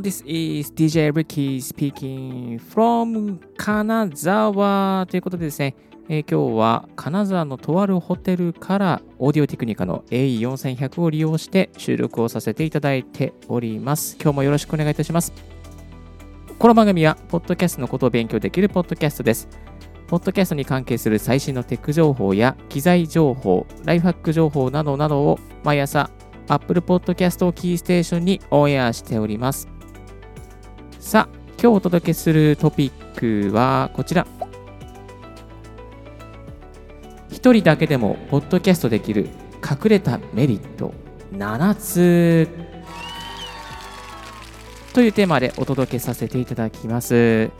This is DJ Ricky speaking from 金沢ということでですね、えー今日は金沢のとあるホテルからオーディオテクニカの AE4100 を利用して収録をさせていただいております。今日もよろしくお願いいたします。この番組は、ポッドキャストのことを勉強できるポッドキャストです。ポッドキャストに関係する最新のテック情報や機材情報、ライフハック情報などなどを毎朝 Apple Podcast をキーステーションにオンエアしております。さあ、今日お届けするトピックはこちら。一人だけでもポッドキャストできる隠れたメリット7つというテーマでお届けさせていただきます。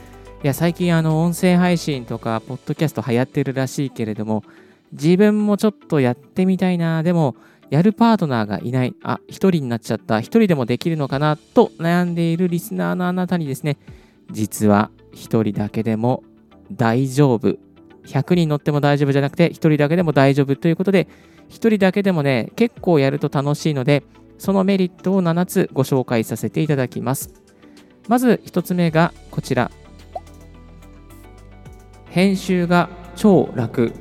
いや、最近あの音声配信とかポッドキャスト流行ってるらしいけれども、自分もちょっとやってみたいな、でもやるパートナーがいない、あ、一人になっちゃった、一人でもできるのかな？と悩んでいるリスナーのあなたにですね、実は一人だけでも大丈夫。100人乗っても大丈夫じゃなくて、一人だけでも大丈夫ということで、一人だけでもね、結構やると楽しいので、そのメリットを7つご紹介させていただきます。まず1つ目がこちら。編集が超楽。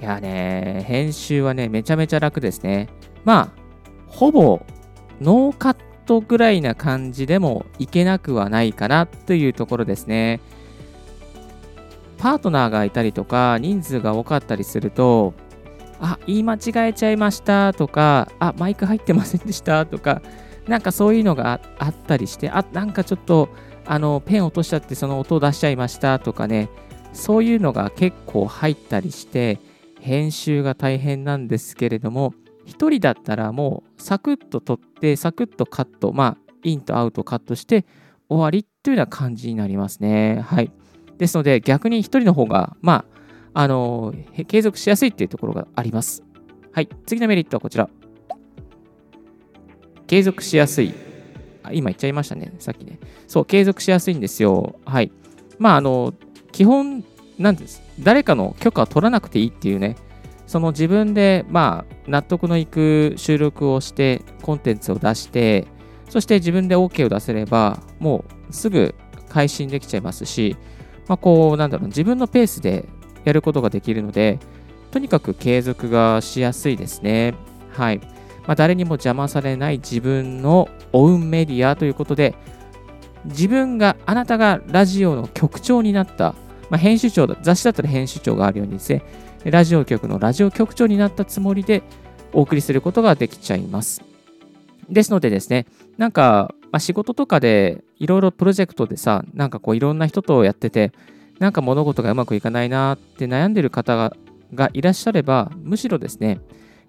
いやね、編集はね、めちゃめちゃ楽ですね。まあ、ほぼノーカットぐらいな感じでもいけなくはないかなというところですね。パートナーがいたりとか、人数が多かったりすると、あ、言い間違えちゃいましたとか、あ、マイク入ってませんでしたとか、なんかそういうのがあったりして、あ、なんかちょっと、あの、ペン落としちゃってその音を出しちゃいましたとかね、そういうのが結構入ったりして、編集が大変なんですけれども、一人だったらもうサクッと撮って、サクッとカット、まあ、インとアウトカットして終わりというような感じになりますね。はい。ですので、逆に一人の方が、まあ、あの、継続しやすいっていうところがあります。はい。次のメリットはこちら。継続しやすい。あ今言っちゃいましたね。さっきね。そう、継続しやすいんですよ。はい。まあ、あの、基本、なんです。誰かの許可を取らなくていいっていうね、その自分で、まあ、納得のいく収録をして、コンテンツを出して、そして自分で OK を出せれば、もうすぐ配信できちゃいますし、まあ、こう、なんだろう、自分のペースでやることができるので、とにかく継続がしやすいですね。はい。まあ、誰にも邪魔されない自分のオウンメディアということで、自分が、あなたがラジオの局長になった、まあ、編集長だ、雑誌だったら編集長があるようにですね、ラジオ局のラジオ局長になったつもりでお送りすることができちゃいます。ですのでですね、なんか、まあ、仕事とかでいろいろプロジェクトでさ、なんかこういろんな人とやってて、なんか物事がうまくいかないなって悩んでる方ががいらっしゃれば、むしろですね、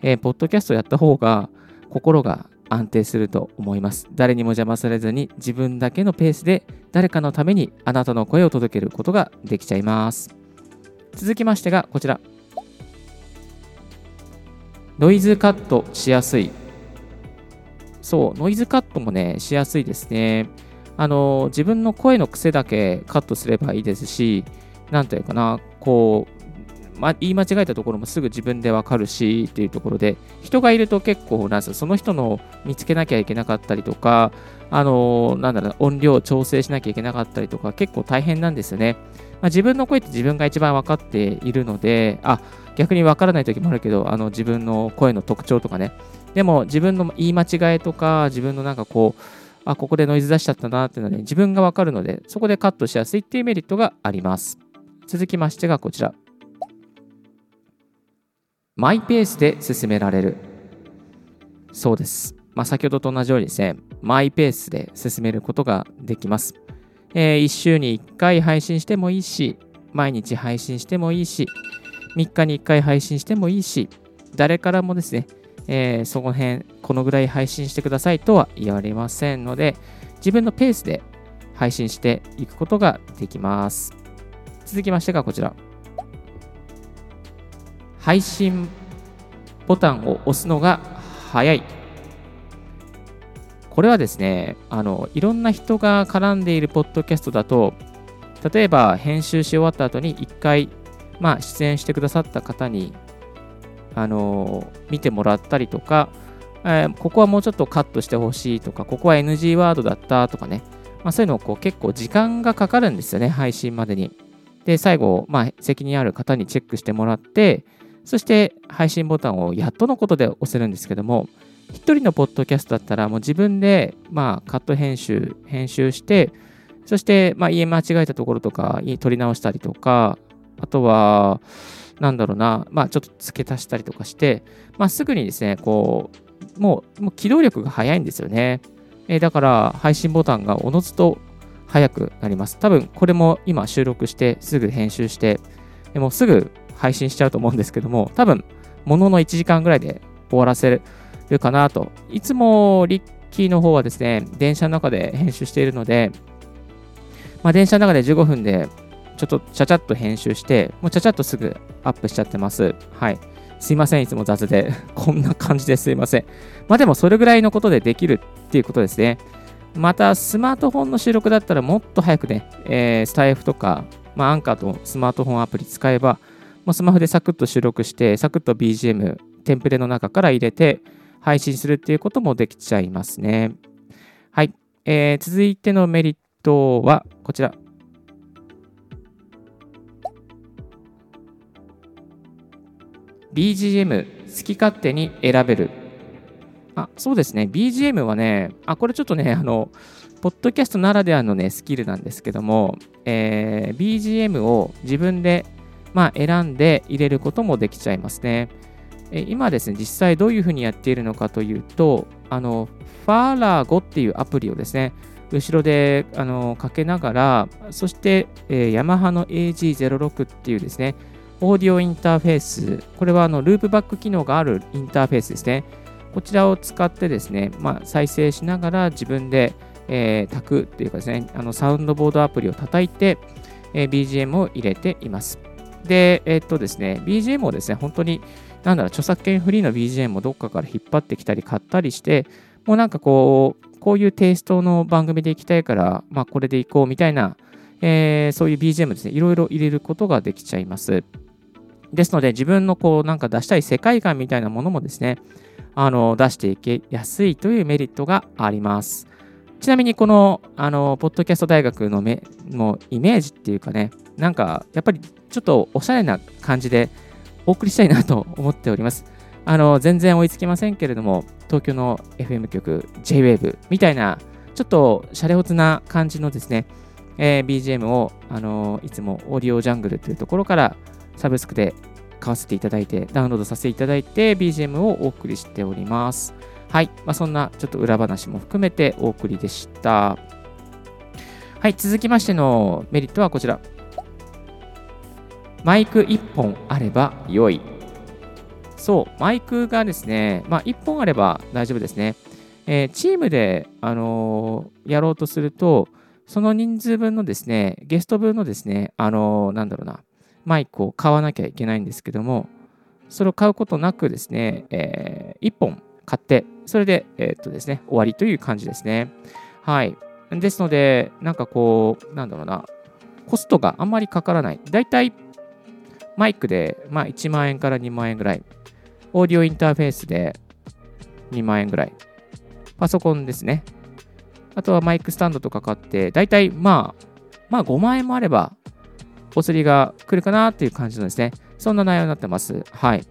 えーポッドキャストやった方が心が安定すると思います。誰にも邪魔されずに自分だけのペースで誰かのためにあなたの声を届けることができちゃいます。続きましてがこちら。ノイズカットしやすい。そう、ノイズカットもね、しやすいですね。あの、自分の声の癖だけカットすればいいですし、なんというかな、こう、ま、言い間違えたところもすぐ自分でわかるしっていうところで、人がいると結構、なんすその人の見つけなきゃいけなかったりとか、あの、なんだろう、音量を調整しなきゃいけなかったりとか、結構大変なんですよね。まあ、自分の声って自分が一番分かっているので、あ、逆に分からない時もあるけど、あの自分の声の特徴とかね。でも自分の言い間違いとか、自分のなんかこう、あ、ここでノイズ出しちゃったなっていうのはね、自分が分かるので、そこでカットしやすいっていうメリットがあります。続きましてがこちら。マイペースで進められる。そうです。まあ、先ほどと同じようにですね、マイペースで進めることができます。え1週に1回配信してもいいし、毎日配信してもいいし、3日に1回配信してもいいし、誰からもですね、えーその辺、このぐらい配信してくださいとは言われませんので、自分のペースで配信していくことができます。続きましてがこちら。配信ボタンを押すのが早い。これはですね、あの、いろんな人が絡んでいるポッドキャストだと、例えば編集し終わった後に1回、まあ、出演してくださった方に、あの見てもらったりとか、えー、ここはもうちょっとカットしてほしいとか、ここは NG ワードだったとかね、まあ、そういうのをこう結構時間がかかるんですよね、配信までに。で、最後、まあ、責任ある方にチェックしてもらって、そして配信ボタンをやっとのことで押せるんですけども、一人のポッドキャストだったらもう自分で、まあ、カット編集、編集して、そして、まあ、言い間違えたところとか、取り直したりとか、あとは、なんだろうな、まあ、ちょっと付け足したりとかして、まあ、すぐにですね、こう、もう、もう機動力が速いんですよね。えー、だから、配信ボタンがおのずと速くなります。多分、これも今収録して、すぐ編集して、もうすぐ配信しちゃうと思うんですけども、多分、ものの1時間ぐらいで終わらせるかなと。いつもリッキーの方はですね、電車の中で編集しているので、まあ、電車の中で15分でちょっとちゃちゃっと編集して、もうちゃちゃっとすぐアップしちゃってます。はい。すいません、いつも雑で。こんな感じですいません。まあでもそれぐらいのことでできるっていうことですね。また、スマートフォンの収録だったらもっと早くね、えー、スタイフとか、まあ、アンカーとスマートフォンアプリ使えば、もうスマホでサクッと収録して、サクッと BGM、テンプレの中から入れて配信するっていうこともできちゃいますね。はい。えー、続いてのメリットはこちら。BGM 好き勝手に選べる。あ、そうですね。BGM はね、あ、これちょっとね、あの、ポッドキャストならではのね、スキルなんですけども、えー、BGM を自分で、まあ、選んで入れることもできちゃいますね。今ですね、実際どういうふうにやっているのかというと、あの、ファーラーゴっていうアプリをですね、後ろであのかけながら、そして、えー、ヤマハの AG06 っていうですね、オーディオインターフェース、これはあのループバック機能があるインターフェースですね。こちらを使ってですね、まあ、再生しながら自分で、えー、炊くっていうかですね、あのサウンドボードアプリを叩いて、えー、BGM を入れています。で、え、っとですね、BGM をですね、本当に、なんだろう、著作権フリーの BGM をどっかから引っ張ってきたり買ったりして、もうなんかこう、こういうテイストの番組でいきたいから、まあ、これでいこうみたいな、えー、そういう BGM ですね、いろいろ入れることができちゃいます。ですので、自分のこうなんか出したい世界観みたいなものもですね、あの出していけやすいというメリットがあります。ちなみにこの、あの、ポッドキャスト大学のめもイメージっていうかね、なんかやっぱりちょっとおしゃれな感じでお送りしたいなと思っております。あの、全然追いつきませんけれども、東京の FM 局 JWAVE みたいな、ちょっとシャレオツな感じのですね、えー、BGM を、あのいつもオーディオジャングルというところからサブスクで買わせていただいて、ダウンロードさせていただいて、BGM をお送りしております。はい。まあ、そんなちょっと裏話も含めてお送りでした。はい。続きましてのメリットはこちら。マイク1本あれば良い。そう、マイクがですね、まあ、1本あれば大丈夫ですね。えー、チームで、あのー、やろうとすると、その人数分のですね、ゲスト分のですね、あのー、なんだろうな、マイクを買わなきゃいけないんですけども、それを買うことなくですね、えー、1本買って、それで、え、っとですね、終わりという感じですね。はい。ですので、なんかこう、なんだろうな、コストがあんまりかからない。だいたいマイクで、まあ、1万円から2万円ぐらい。オーディオインターフェースで2万円ぐらい。パソコンですね。あとはマイクスタンドとか買って、だいたいまあ、まあ5万円もあればお釣りが来るかなっていう感じのですね、そんな内容になってます。はい。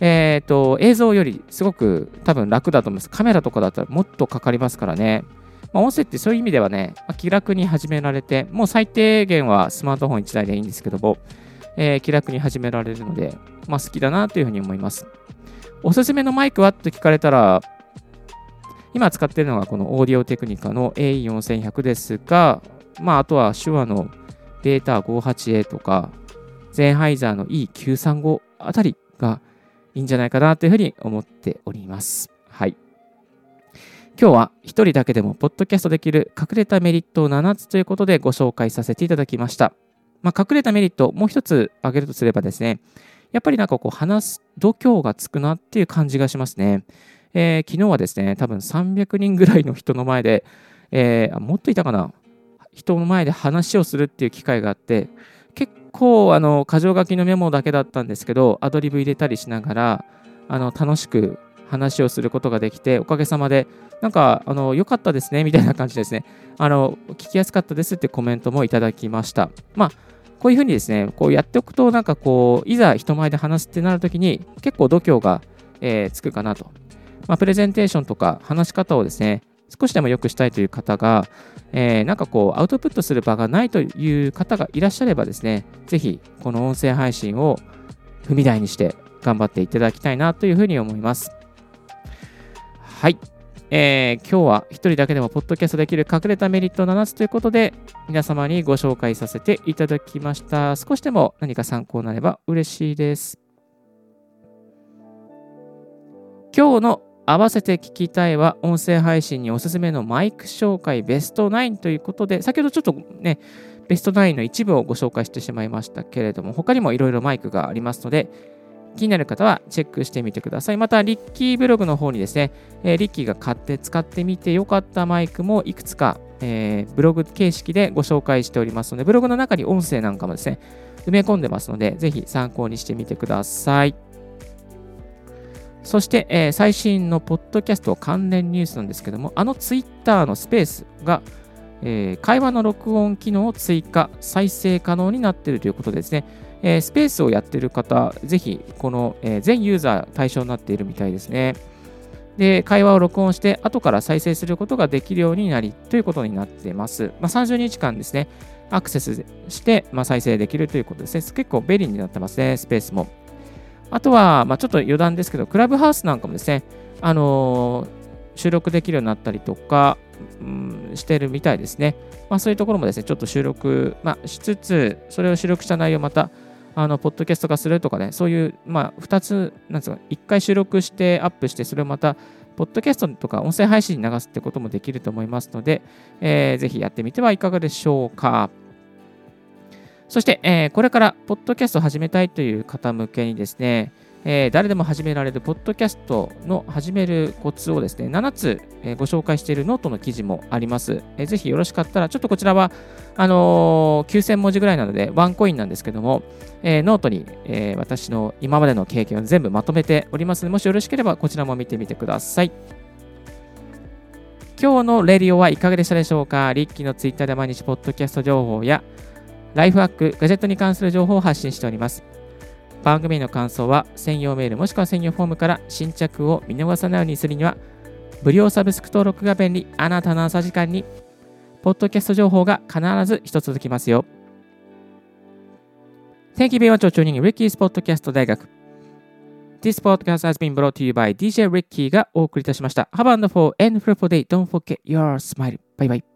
えっ、ー、と、映像よりすごく多分楽だと思います。カメラとかだったらもっとかかりますからね。まあ、音声ってそういう意味ではね、気楽に始められて、もう最低限はスマートフォン1台でいいんですけども、えー、気楽に始められるので、まあ、好きだなというふうに思います。おすすめのマイクは？と聞かれたら、今使っているのがこのオーディオテクニカの A4100 ですが、まあ、あとは手話のベータ 58A とか、ゼンハイザーの E935 あたりがいいんじゃないかなというふうに思っております。はい。今日は一人だけでもポッドキャストできる隠れたメリットを7つということでご紹介させていただきました。まあ、隠れたメリット、もう一つ挙げるとすればですね、やっぱりなんかこう話す度胸がつくなっていう感じがしますね。えー、昨日はですね、多分300人ぐらいの人の前で、えー、もっといたかな、人の前で話をするっていう機会があって、結構、あの、箇条書きのメモだけだったんですけど、アドリブ入れたりしながら、あの、楽しく話をすることができて、おかげさまで、なんか、あの、良かったですね、みたいな感じですね。あの、聞きやすかったですってコメントもいただきました。まあ、こういうふうにですね、こうやっておくと、なんかこう、いざ人前で話すってなるときに、結構度胸が、えー、つくかなと。まあ、プレゼンテーションとか話し方をですね、少しでも良くしたいという方が、えー、なんかこう、アウトプットする場がないという方がいらっしゃればですね、ぜひ、この音声配信を踏み台にして頑張っていただきたいなというふうに思います。はい。えー、今日は一人だけでもポッドキャストできる隠れたメリット7つということで、皆様にご紹介させていただきました。少しでも何か参考になれば嬉しいです。今日の合わせて聞きたいは、音声配信におすすめのマイク紹介ベスト9ということで、先ほどちょっとね、ベスト9の一部をご紹介してしまいましたけれども、他にもいろいろマイクがありますので、気になる方はチェックしてみてください。また、リッキーブログの方にですね、え、リッキーが買って使ってみてよかったマイクもいくつか、えー、ブログ形式でご紹介しておりますので、ブログの中に音声なんかもですね、埋め込んでますので、ぜひ参考にしてみてください。そして、えー、最新のポッドキャスト関連ニュースなんですけども、あのツイッターのスペースが、えー、会話の録音機能を追加、再生可能になっているということですね。えー、スペースをやってる方、ぜひ、この、え全ユーザー対象になっているみたいですね。で、会話を録音して、後から再生することができるようになり、ということになっています。まあ、30日間ですね、アクセスして、まあ、再生できるということですね。結構便利になってますね、スペースも。あとは、まあ、ちょっと余談ですけど、クラブハウスなんかもですね、あのー、収録できるようになったりとか、うん、してるみたいですね。まあ、そういうところもですね、ちょっと収録、まあ、しつつ、それを収録した内容をまた、あの、ポッドキャスト化するとかね、そういう、まあ、2つ、なんですか、1回収録してアップして、それをまた、ポッドキャストとか音声配信に流すってこともできると思いますので、えー、ぜひやってみてはいかがでしょうか。そして、えー、これからポッドキャストを始めたいという方向けにですね、えー、誰でも始められるポッドキャストの始めるコツをですね、7つ、えー、ご紹介しているノートの記事もあります。えー、ぜひよろしかったら、ちょっとこちらは、あのー、9000文字ぐらいなので、ワンコインなんですけども、えー、ノートに、えー、私の今までの経験を全部まとめておりますので、もしよろしければこちらも見てみてください。今日のレディオはいかがでしたでしょうか？リッキーのツイッターで毎日ポッドキャスト情報や、ライフハック、ガジェットに関する情報を発信しております。番組の感想は専用メールもしくは専用フォームから新着を見逃さないようにするには、無料サブスク登録が便利、あなたの朝時間に、ポッドキャスト情報が必ず一つ続きますよ。Thank you very much for tuning in Ricky's Podcast 大学。This podcast has been brought to you by DJ Ricky がお送りいたしました。Have a wonderful and fruitful day. Don't forget your smile. Bye bye.